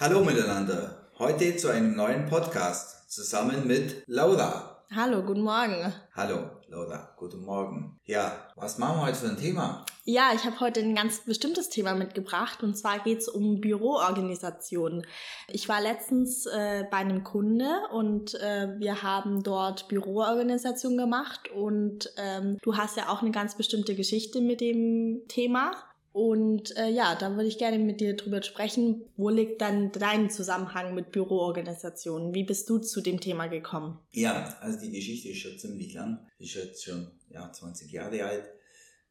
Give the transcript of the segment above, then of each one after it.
Hallo miteinander. Heute zu einem neuen Podcast zusammen mit Laura. Hallo, guten Morgen. Hallo Laura, guten Morgen. Ja, was machen wir heute für ein Thema? Ja, ich habe heute ein ganz bestimmtes Thema mitgebracht und zwar geht es um Büroorganisation. Ich war letztens äh, bei einem Kunde und äh, wir haben dort Büroorganisation gemacht und ähm, du hast ja auch eine ganz bestimmte Geschichte mit dem Thema. Und äh, ja, da würde ich gerne mit dir drüber sprechen. Wo liegt dann dein Zusammenhang mit Büroorganisationen? Wie bist du zu dem Thema gekommen? Ja, also die Geschichte ist schon ziemlich lang. Ist jetzt schon ja, 20 Jahre alt.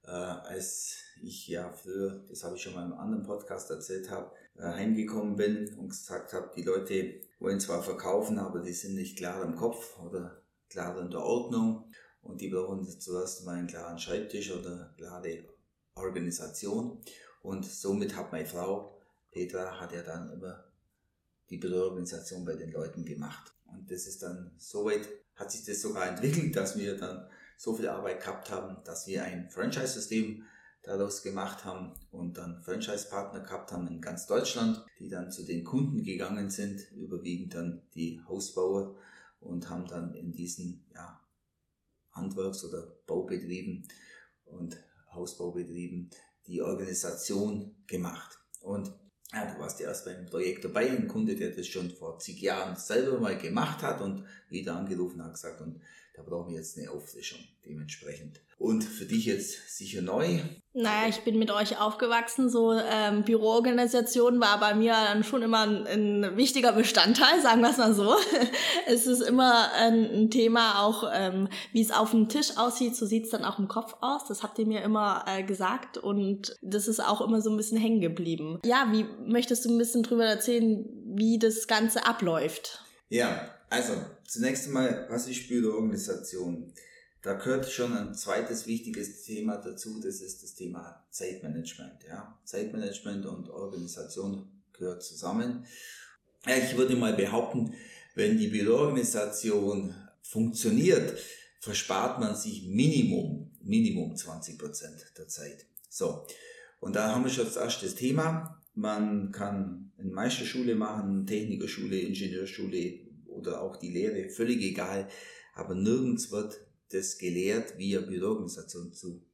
Äh, als ich ja früher, das habe ich schon mal im anderen Podcast erzählt habe, äh, heimgekommen bin und gesagt habe, die Leute wollen zwar verkaufen, aber die sind nicht klar im Kopf oder klar in der Ordnung und die brauchen zuerst mal einen klaren Schreibtisch oder klare Organisation. Und somit hat meine Frau, Petra, hat ja dann immer die Büroorganisation bei den Leuten gemacht. Und das ist dann soweit, hat sich das sogar entwickelt, dass wir dann so viel Arbeit gehabt haben, dass wir ein Franchise-System daraus gemacht haben und dann Franchise-Partner gehabt haben in ganz Deutschland, die dann zu den Kunden gegangen sind, überwiegend dann die Hausbauer und haben dann in diesen ja, Handwerks- oder Baubetrieben und Hausbaubetrieben die Organisation gemacht. Und ja, du warst ja erst beim Projekt dabei, ein Kunde, der das schon vor zig Jahren selber mal gemacht hat und wieder angerufen hat gesagt, und da brauchen wir jetzt eine Auffrischung dementsprechend. Und für dich jetzt sicher neu. Naja, ich bin mit euch aufgewachsen. So ähm, Büroorganisation war bei mir dann schon immer ein, ein wichtiger Bestandteil, sagen wir es mal so. es ist immer ein, ein Thema, auch ähm, wie es auf dem Tisch aussieht, so sieht es dann auch im Kopf aus. Das habt ihr mir immer äh, gesagt und das ist auch immer so ein bisschen hängen geblieben. Ja, wie möchtest du ein bisschen drüber erzählen, wie das Ganze abläuft? Ja, also zunächst einmal, was ist Büroorganisation? Da gehört schon ein zweites wichtiges Thema dazu, das ist das Thema Zeitmanagement. Ja? Zeitmanagement und Organisation gehört zusammen. Ich würde mal behaupten, wenn die Büroorganisation funktioniert, verspart man sich Minimum, Minimum 20 Prozent der Zeit. So. Und da haben wir schon das erste Thema. Man kann eine Meisterschule machen, Technikerschule, Ingenieurschule oder auch die Lehre, völlig egal. Aber nirgends wird das gelehrt, wie eine Büroorganisation zu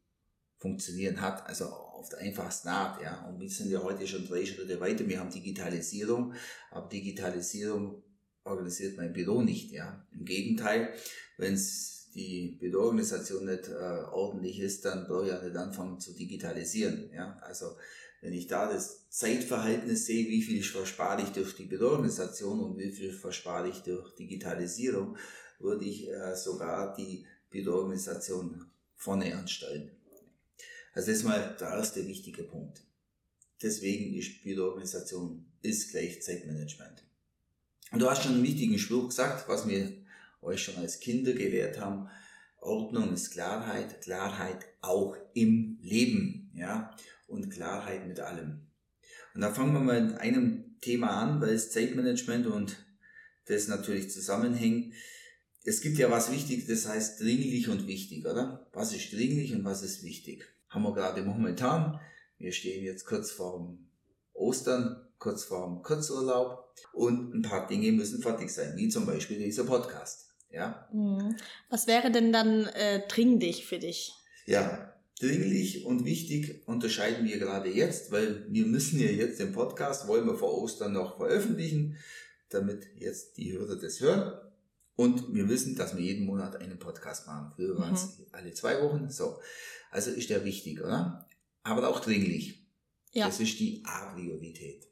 funktionieren hat, also auf der einfachsten Art, ja. Und wir sind ja heute schon drei Schritte weiter. Wir haben Digitalisierung, aber Digitalisierung organisiert mein Büro nicht, ja. Im Gegenteil, wenn die Büroorganisation nicht äh, ordentlich ist, dann brauche ich ja nicht anfangen zu digitalisieren, ja. Also wenn ich da das Zeitverhältnis sehe, wie viel verspare ich durch die Büroorganisation und wie viel verspare ich durch Digitalisierung, würde ich äh, sogar die Organisation vorne anstellen. Also das ist mal der erste wichtige Punkt. Deswegen ist Bildorganisation ist gleich Zeitmanagement. Und du hast schon einen wichtigen Spruch gesagt, was wir euch schon als Kinder gelehrt haben. Ordnung ist Klarheit, Klarheit auch im Leben, ja, und Klarheit mit allem. Und da fangen wir mal mit einem Thema an, weil es Zeitmanagement und das natürlich zusammenhängt es gibt ja was wichtig, das heißt dringlich und wichtig, oder? Was ist dringlich und was ist wichtig? Haben wir gerade momentan. Wir stehen jetzt kurz vorm Ostern, kurz vorm Kurzurlaub und ein paar Dinge müssen fertig sein, wie zum Beispiel dieser Podcast. Ja? Mhm. Was wäre denn dann äh, dringlich für dich? Ja, dringlich und wichtig unterscheiden wir gerade jetzt, weil wir müssen ja jetzt den Podcast, wollen wir vor Ostern noch veröffentlichen, damit jetzt die Hörer das hören. Und wir wissen, dass wir jeden Monat einen Podcast machen. Früher waren es mhm. alle zwei Wochen. So. Also ist der wichtig, oder? Aber auch dringlich. Ja. Das ist die A-Priorität.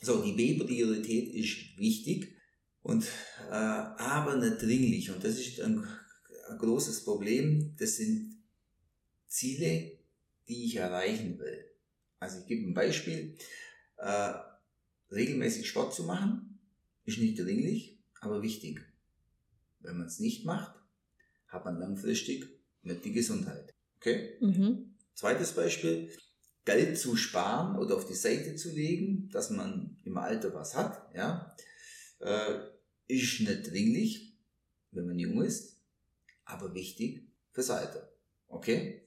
So, die B-Priorität ist wichtig und äh, aber nicht dringlich. Und das ist ein, ein großes Problem. Das sind Ziele, die ich erreichen will. Also ich gebe ein Beispiel. Äh, regelmäßig Sport zu machen, ist nicht dringlich, aber wichtig. Wenn man es nicht macht, hat man langfristig nicht die Gesundheit. Okay? Mhm. Zweites Beispiel, Geld zu sparen oder auf die Seite zu legen, dass man im Alter was hat, ja, äh, ist nicht dringlich, wenn man jung ist, aber wichtig fürs Alter. Okay?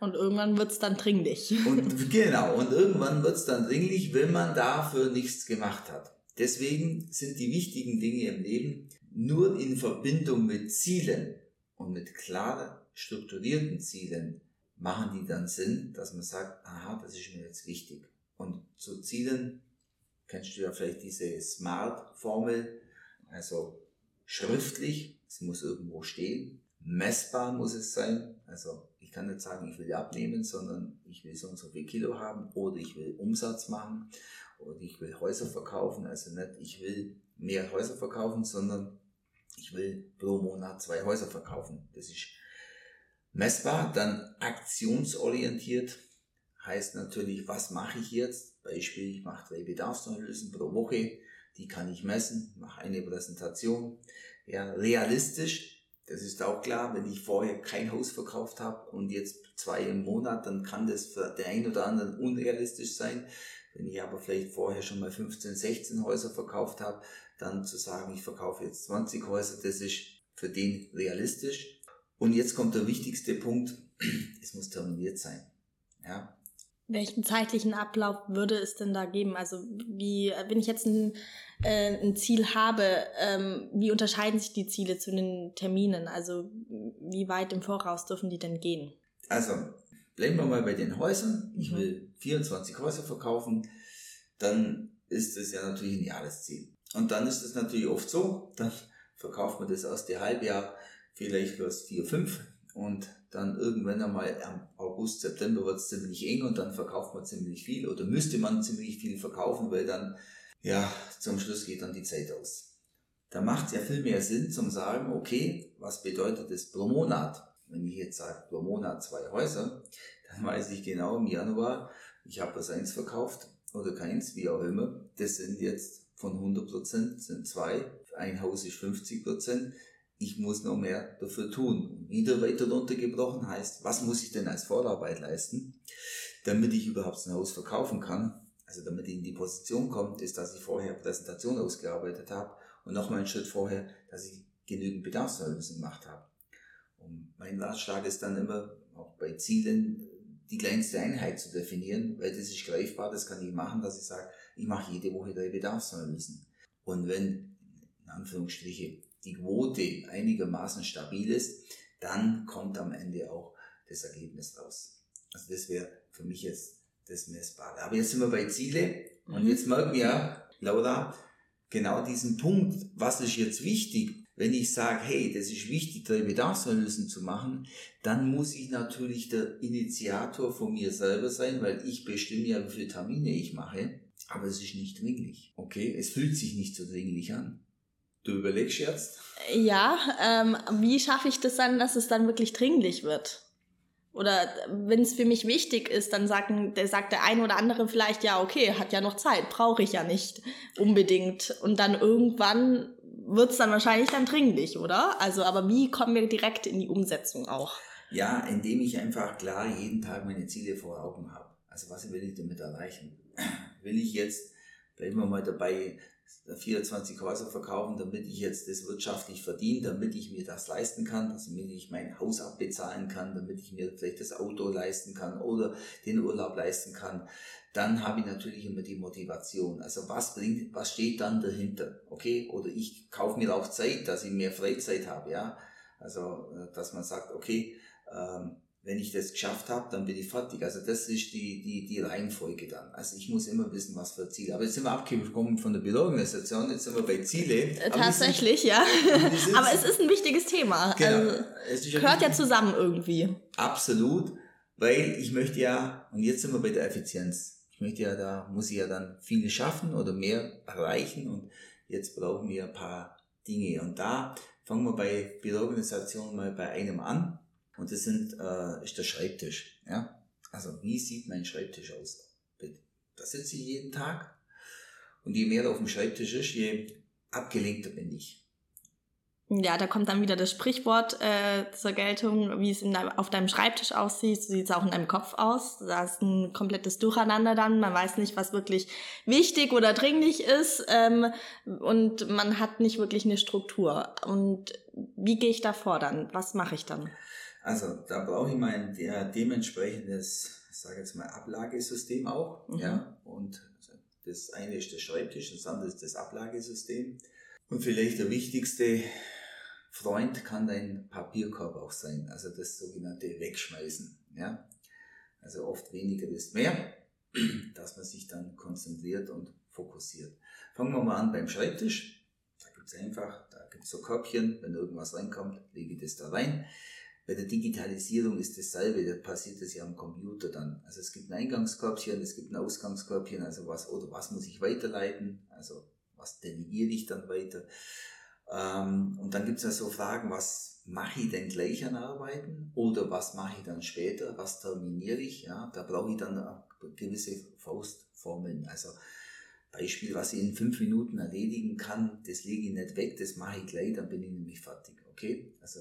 Und irgendwann wird es dann dringlich. Und genau, und irgendwann wird es dann dringlich, wenn man dafür nichts gemacht hat. Deswegen sind die wichtigen Dinge im Leben nur in Verbindung mit Zielen und mit klaren, strukturierten Zielen machen die dann Sinn, dass man sagt, aha, das ist mir jetzt wichtig. Und zu Zielen kennst du ja vielleicht diese Smart-Formel, also schriftlich, es muss irgendwo stehen, messbar muss es sein, also ich kann nicht sagen, ich will abnehmen, sondern ich will so und so viel Kilo haben oder ich will Umsatz machen oder ich will Häuser verkaufen, also nicht ich will mehr Häuser verkaufen, sondern ich will pro Monat zwei Häuser verkaufen. Das ist messbar, dann aktionsorientiert heißt natürlich, was mache ich jetzt? Beispiel, ich mache drei Bedarfsanalysen pro Woche, die kann ich messen, mache eine Präsentation. Ja, realistisch, das ist auch klar, wenn ich vorher kein Haus verkauft habe und jetzt zwei im Monat, dann kann das für den einen oder anderen unrealistisch sein. Wenn ich aber vielleicht vorher schon mal 15, 16 Häuser verkauft habe, dann zu sagen, ich verkaufe jetzt 20 Häuser, das ist für den realistisch. Und jetzt kommt der wichtigste Punkt, es muss terminiert sein. Ja, welchen zeitlichen Ablauf würde es denn da geben? Also wie, wenn ich jetzt ein, äh, ein Ziel habe, ähm, wie unterscheiden sich die Ziele zu den Terminen? Also wie weit im Voraus dürfen die denn gehen? Also bleiben wir mal bei den Häusern. Ich mhm. will 24 Häuser verkaufen. Dann ist es ja natürlich ein Jahresziel. Und dann ist es natürlich oft so, dann verkauft man das erste Halbjahr vielleicht bloß vier, fünf und dann irgendwann einmal am August, September wird es ziemlich eng und dann verkauft man ziemlich viel oder müsste man ziemlich viel verkaufen, weil dann, ja, zum Schluss geht dann die Zeit aus. Da macht es ja viel mehr Sinn zum sagen, okay, was bedeutet das pro Monat? Wenn ich jetzt sage, pro Monat zwei Häuser, dann weiß ich genau im Januar, ich habe das eins verkauft oder keins, wie auch immer. Das sind jetzt von 100 Prozent, sind zwei. Ein Haus ist 50 Prozent ich muss noch mehr dafür tun. Wieder weiter runtergebrochen heißt, was muss ich denn als Vorarbeit leisten, damit ich überhaupt ein Haus verkaufen kann? Also damit ich in die Position kommt, ist, dass ich vorher Präsentation ausgearbeitet habe und nochmal einen Schritt vorher, dass ich genügend Bedarfsanalysen gemacht habe. Und mein Ratschlag ist dann immer, auch bei Zielen, die kleinste Einheit zu definieren, weil das ist greifbar, das kann ich machen, dass ich sage, ich mache jede Woche drei Bedarfsanalysen. Und wenn, in Anführungsstriche, die Quote einigermaßen stabil ist, dann kommt am Ende auch das Ergebnis raus. Also das wäre für mich jetzt das Messbare. Aber jetzt sind wir bei Ziele und mhm. jetzt merken wir, Laura, genau diesen Punkt, was ist jetzt wichtig? Wenn ich sage, hey, das ist wichtig, drei Bedarfsanalysen zu machen, dann muss ich natürlich der Initiator von mir selber sein, weil ich bestimme ja, wie viele Termine ich mache. Aber es ist nicht dringlich. Okay, es fühlt sich nicht so dringlich an. Du überlegst jetzt? Ja, ähm, wie schaffe ich das dann, dass es dann wirklich dringlich wird? Oder wenn es für mich wichtig ist, dann sagen, der sagt der eine oder andere vielleicht, ja, okay, hat ja noch Zeit, brauche ich ja nicht unbedingt. Und dann irgendwann wird es dann wahrscheinlich dann dringlich, oder? Also, aber wie kommen wir direkt in die Umsetzung auch? Ja, indem ich einfach klar jeden Tag meine Ziele vor Augen habe. Also was will ich damit erreichen? Will ich jetzt, bleiben wir mal dabei, 24 Häuser verkaufen, damit ich jetzt das wirtschaftlich verdiene, damit ich mir das leisten kann, damit ich mein Haus abbezahlen kann, damit ich mir vielleicht das Auto leisten kann oder den Urlaub leisten kann, dann habe ich natürlich immer die Motivation. Also was bringt, was steht dann dahinter? Okay? Oder ich kaufe mir auch Zeit, dass ich mehr Freizeit habe, ja. Also, äh, dass man sagt, okay, ähm, wenn ich das geschafft habe, dann bin ich fertig. Also das ist die, die, die Reihenfolge dann. Also ich muss immer wissen, was für Ziele. Aber jetzt sind wir abgekommen von der Bildorganisation, jetzt sind wir bei Ziele. Äh, tatsächlich, sind, ja. Aber es ist ein wichtiges Thema. Genau. Also, es gehört ja zusammen irgendwie. Absolut, weil ich möchte ja, und jetzt sind wir bei der Effizienz. Ich möchte ja, da muss ich ja dann viele schaffen oder mehr erreichen und jetzt brauchen wir ein paar Dinge. Und da fangen wir bei Bildorganisation mal bei einem an und das sind, äh, ist der Schreibtisch. Ja? Also wie sieht mein Schreibtisch aus? Da sitze ich jeden Tag. Und je mehr auf dem Schreibtisch ist, je abgelenkter bin ich. Ja, da kommt dann wieder das Sprichwort äh, zur Geltung, wie es in deinem, auf deinem Schreibtisch aussieht, so sieht es auch in deinem Kopf aus. Da ist ein komplettes Durcheinander dann. Man weiß nicht, was wirklich wichtig oder dringlich ist ähm, und man hat nicht wirklich eine Struktur. Und wie gehe ich da vor dann? Was mache ich dann? Also da brauche ich mein der, dementsprechendes, sage jetzt mal, Ablagesystem auch. Mhm. Ja? Und das eine ist der Schreibtisch, das andere ist das Ablagesystem. Und vielleicht der wichtigste Freund kann dein Papierkorb auch sein, also das sogenannte Wegschmeißen. Ja? Also oft weniger ist mehr, dass man sich dann konzentriert und fokussiert. Fangen wir mal an beim Schreibtisch. Da gibt es einfach, da gibt es so Körbchen, wenn irgendwas reinkommt, lege ich das da rein. Bei der Digitalisierung ist dasselbe, da passiert das ja am Computer dann. Also es gibt ein Eingangskörbchen, es gibt ein Ausgangskörbchen, also was, oder was muss ich weiterleiten, also was delegiere ich dann weiter. Ähm, und dann gibt es ja so Fragen, was mache ich denn gleich an Arbeiten oder was mache ich dann später, was terminiere ich, ja, da brauche ich dann gewisse Faustformeln. Also Beispiel, was ich in fünf Minuten erledigen kann, das lege ich nicht weg, das mache ich gleich, dann bin ich nämlich fertig. Okay? Also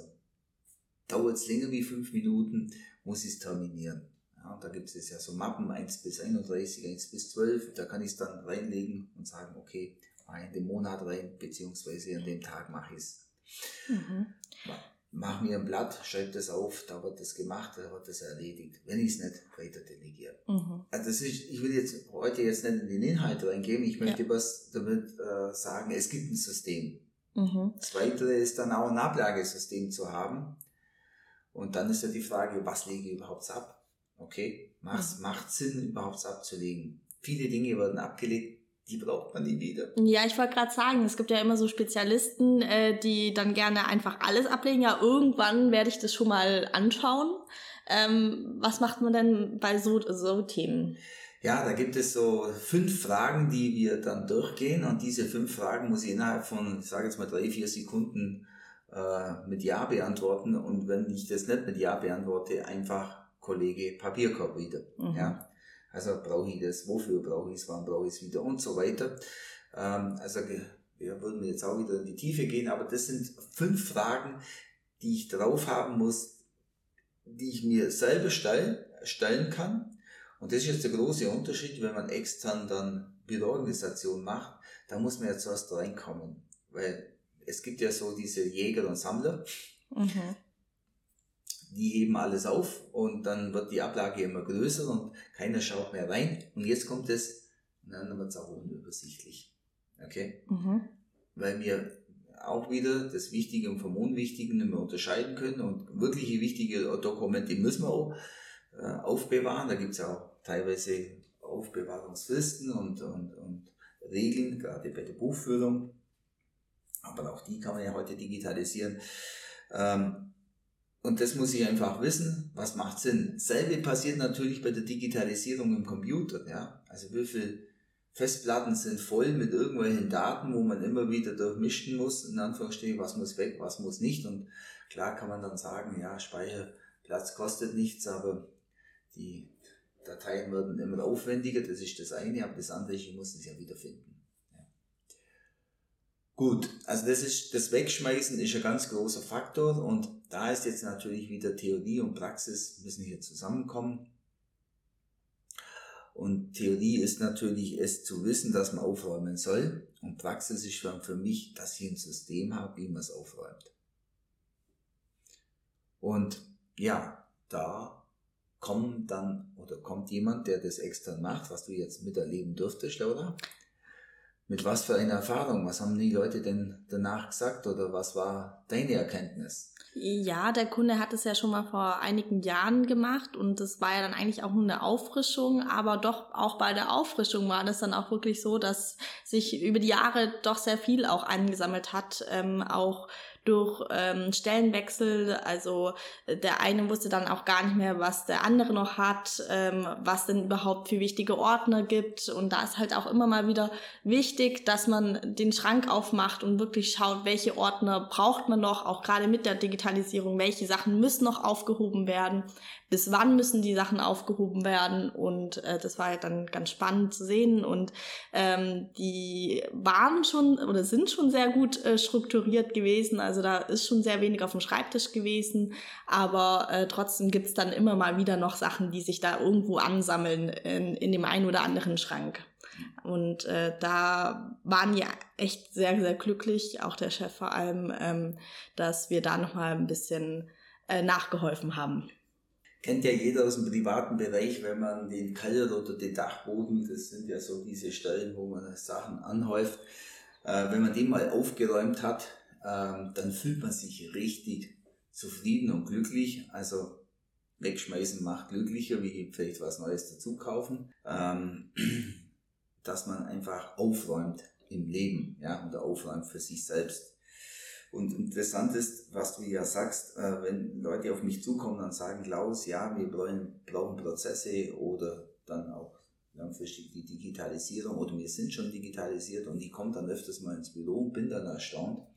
dauert es länger wie fünf Minuten, muss ich es terminieren. Ja, da gibt es ja so Mappen 1 bis 31, 1 bis 12, da kann ich es dann reinlegen und sagen, okay, in den Monat rein, beziehungsweise an dem Tag mache ich es. Mhm. Mach mir ein Blatt, schreib das auf, da wird das gemacht, da wird das erledigt. Wenn ich es nicht weiter delegiere. Mhm. Also das ist, ich will jetzt heute jetzt nicht in den Inhalt reingehen, ich möchte ja. was damit äh, sagen, es gibt ein System. Mhm. Das Weitere ist dann auch ein Ablagesystem zu haben. Und dann ist ja die Frage, was lege ich überhaupt ab? Okay, macht, mhm. macht Sinn, überhaupt abzulegen? Viele Dinge werden abgelegt, die braucht man nie wieder. Ja, ich wollte gerade sagen, es gibt ja immer so Spezialisten, äh, die dann gerne einfach alles ablegen. Ja, irgendwann werde ich das schon mal anschauen. Ähm, was macht man denn bei so, so Themen? Ja, da gibt es so fünf Fragen, die wir dann durchgehen und diese fünf Fragen muss ich innerhalb von, ich sage jetzt mal drei, vier Sekunden äh, mit Ja beantworten und wenn ich das nicht mit Ja beantworte, einfach Kollege Papierkorb wieder. Mhm. Ja. Also brauche ich das, wofür brauche ich es, wann brauche ich es wieder und so weiter. Ähm, also wir würden jetzt auch wieder in die Tiefe gehen, aber das sind fünf Fragen, die ich drauf haben muss, die ich mir selber stellen, stellen kann. Und das ist jetzt der große Unterschied, wenn man extern dann Büroorganisation macht, da muss man ja zuerst reinkommen. Weil es gibt ja so diese Jäger und Sammler. Mhm die heben alles auf und dann wird die Ablage immer größer und keiner schaut mehr rein. Und jetzt kommt es, und dann wird es auch unübersichtlich. Okay? Mhm. Weil wir auch wieder das Wichtige vom Unwichtigen immer unterscheiden können und wirkliche wichtige Dokumente müssen wir auch äh, aufbewahren. Da gibt es ja auch teilweise Aufbewahrungsfristen und, und, und Regeln, gerade bei der Buchführung. Aber auch die kann man ja heute digitalisieren. Ähm, und das muss ich einfach wissen, was macht Sinn. Selbe passiert natürlich bei der Digitalisierung im Computer. Ja? Also wie viele Festplatten sind voll mit irgendwelchen Daten, wo man immer wieder durchmischen muss, in Anführungsstrichen, was muss weg, was muss nicht. Und klar kann man dann sagen, ja, Speicherplatz kostet nichts, aber die Dateien werden immer aufwendiger, das ist das eine, aber das andere, ich muss es ja wiederfinden. Gut, also das ist, das Wegschmeißen ist ein ganz großer Faktor und da ist jetzt natürlich wieder Theorie und Praxis müssen hier zusammenkommen. Und Theorie ist natürlich es zu wissen, dass man aufräumen soll. Und Praxis ist dann für mich, dass ich ein System habe, wie man es aufräumt. Und ja, da kommt dann oder kommt jemand, der das extern macht, was du jetzt miterleben dürftest, Laura. Mit was für einer Erfahrung? Was haben die Leute denn danach gesagt oder was war deine Erkenntnis? Ja, der Kunde hat es ja schon mal vor einigen Jahren gemacht und das war ja dann eigentlich auch nur eine Auffrischung, aber doch auch bei der Auffrischung war das dann auch wirklich so, dass sich über die Jahre doch sehr viel auch angesammelt hat, ähm, auch durch ähm, Stellenwechsel. Also äh, der eine wusste dann auch gar nicht mehr, was der andere noch hat, ähm, was denn überhaupt für wichtige Ordner gibt. Und da ist halt auch immer mal wieder wichtig, dass man den Schrank aufmacht und wirklich schaut, welche Ordner braucht man noch, auch gerade mit der Digitalisierung, welche Sachen müssen noch aufgehoben werden, bis wann müssen die Sachen aufgehoben werden. Und äh, das war halt dann ganz spannend zu sehen. Und ähm, die waren schon oder sind schon sehr gut äh, strukturiert gewesen. Also da ist schon sehr wenig auf dem Schreibtisch gewesen. Aber äh, trotzdem gibt's dann immer mal wieder noch Sachen, die sich da irgendwo ansammeln in, in dem einen oder anderen Schrank. Und äh, da waren die echt sehr, sehr glücklich, auch der Chef vor allem, ähm, dass wir da nochmal ein bisschen äh, nachgeholfen haben. Kennt ja jeder aus dem privaten Bereich, wenn man den Keller oder den Dachboden, das sind ja so diese Stellen, wo man Sachen anhäuft, äh, wenn man den mal aufgeräumt hat, äh, dann fühlt man sich richtig zufrieden und glücklich. Also wegschmeißen macht glücklicher, wie vielleicht was Neues dazu kaufen. Ähm, dass man einfach aufräumt im Leben, ja, oder aufräumt für sich selbst. Und interessant ist, was du ja sagst, äh, wenn Leute auf mich zukommen und sagen, Klaus, ja, wir brauchen, brauchen Prozesse oder dann auch langfristig die Digitalisierung oder wir sind schon digitalisiert und die kommt dann öfters mal ins Büro und bin dann erstaunt,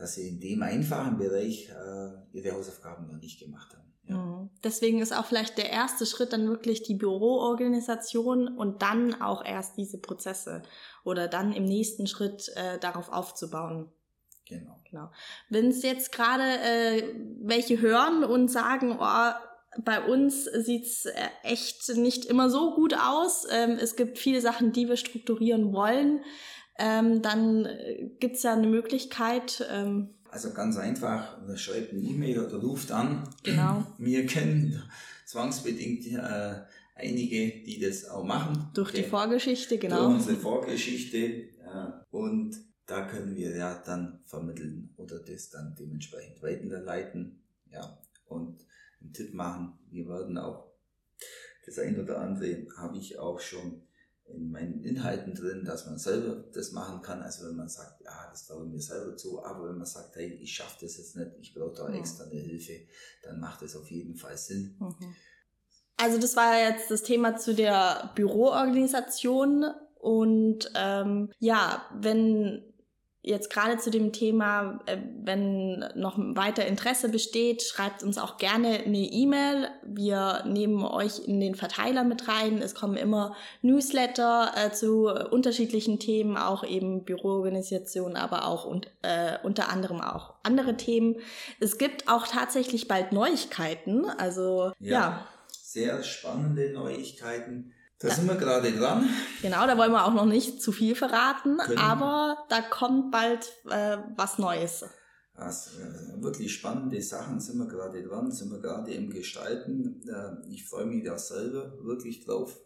dass sie in dem einfachen Bereich äh, ihre Hausaufgaben noch nicht gemacht haben. Ja. Mhm. Deswegen ist auch vielleicht der erste Schritt dann wirklich die Büroorganisation und dann auch erst diese Prozesse oder dann im nächsten Schritt äh, darauf aufzubauen. Genau. genau. Wenn es jetzt gerade äh, welche hören und sagen, oh, bei uns sieht's äh, echt nicht immer so gut aus. Ähm, es gibt viele Sachen, die wir strukturieren wollen. Ähm, dann äh, gibt's ja eine Möglichkeit, ähm, also ganz einfach, schreibt eine E-Mail oder ruft an. Genau. Wir kennen zwangsbedingt äh, einige, die das auch machen. Durch die Vorgeschichte, genau. Durch unsere Vorgeschichte. Äh, und da können wir ja dann vermitteln oder das dann dementsprechend weiterleiten. Ja, und einen Tipp machen. Wir werden auch das ein oder andere habe ich auch schon in meinen Inhalten drin, dass man selber das machen kann. Also wenn man sagt, ja, das traue ich mir selber zu, aber wenn man sagt, hey, ich schaffe das jetzt nicht, ich brauche da externe Hilfe, dann macht das auf jeden Fall Sinn. Mhm. Also das war jetzt das Thema zu der Büroorganisation und ähm, ja, wenn jetzt gerade zu dem Thema, äh, wenn noch weiter Interesse besteht, schreibt uns auch gerne eine E-Mail. Wir nehmen euch in den Verteiler mit rein. Es kommen immer Newsletter äh, zu unterschiedlichen Themen, auch eben Büroorganisation, aber auch und, äh, unter anderem auch andere Themen. Es gibt auch tatsächlich bald Neuigkeiten. Also ja, ja. sehr spannende Neuigkeiten. Da, da sind wir gerade dran. Genau, da wollen wir auch noch nicht zu viel verraten, Können. aber da kommt bald äh, was Neues. Das, äh, wirklich spannende Sachen sind wir gerade dran, sind wir gerade im Gestalten. Äh, ich freue mich da selber wirklich drauf,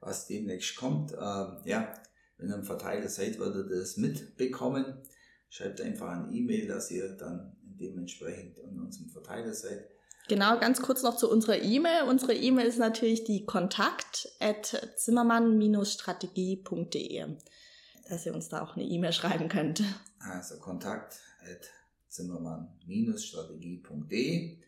was demnächst kommt. Äh, ja, wenn ihr im Verteiler seid, werdet ihr das mitbekommen. Schreibt einfach eine E-Mail, dass ihr dann dementsprechend in unserem Verteiler seid. Genau, ganz kurz noch zu unserer E-Mail. Unsere E-Mail ist natürlich die kontakt at zimmermann-strategie.de, dass ihr uns da auch eine E-Mail schreiben könnt. Also kontakt at zimmermann-strategie.de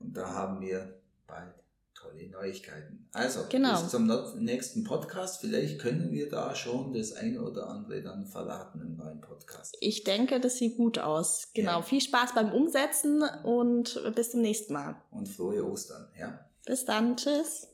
und da haben wir bald tolle Neuigkeiten. Also, genau. bis zum nächsten Podcast. Vielleicht können wir da schon das eine oder andere dann verraten im neuen Podcast. Ich denke, das sieht gut aus. Genau. Ja. Viel Spaß beim Umsetzen und bis zum nächsten Mal. Und frohe Ostern, ja. Bis dann. Tschüss.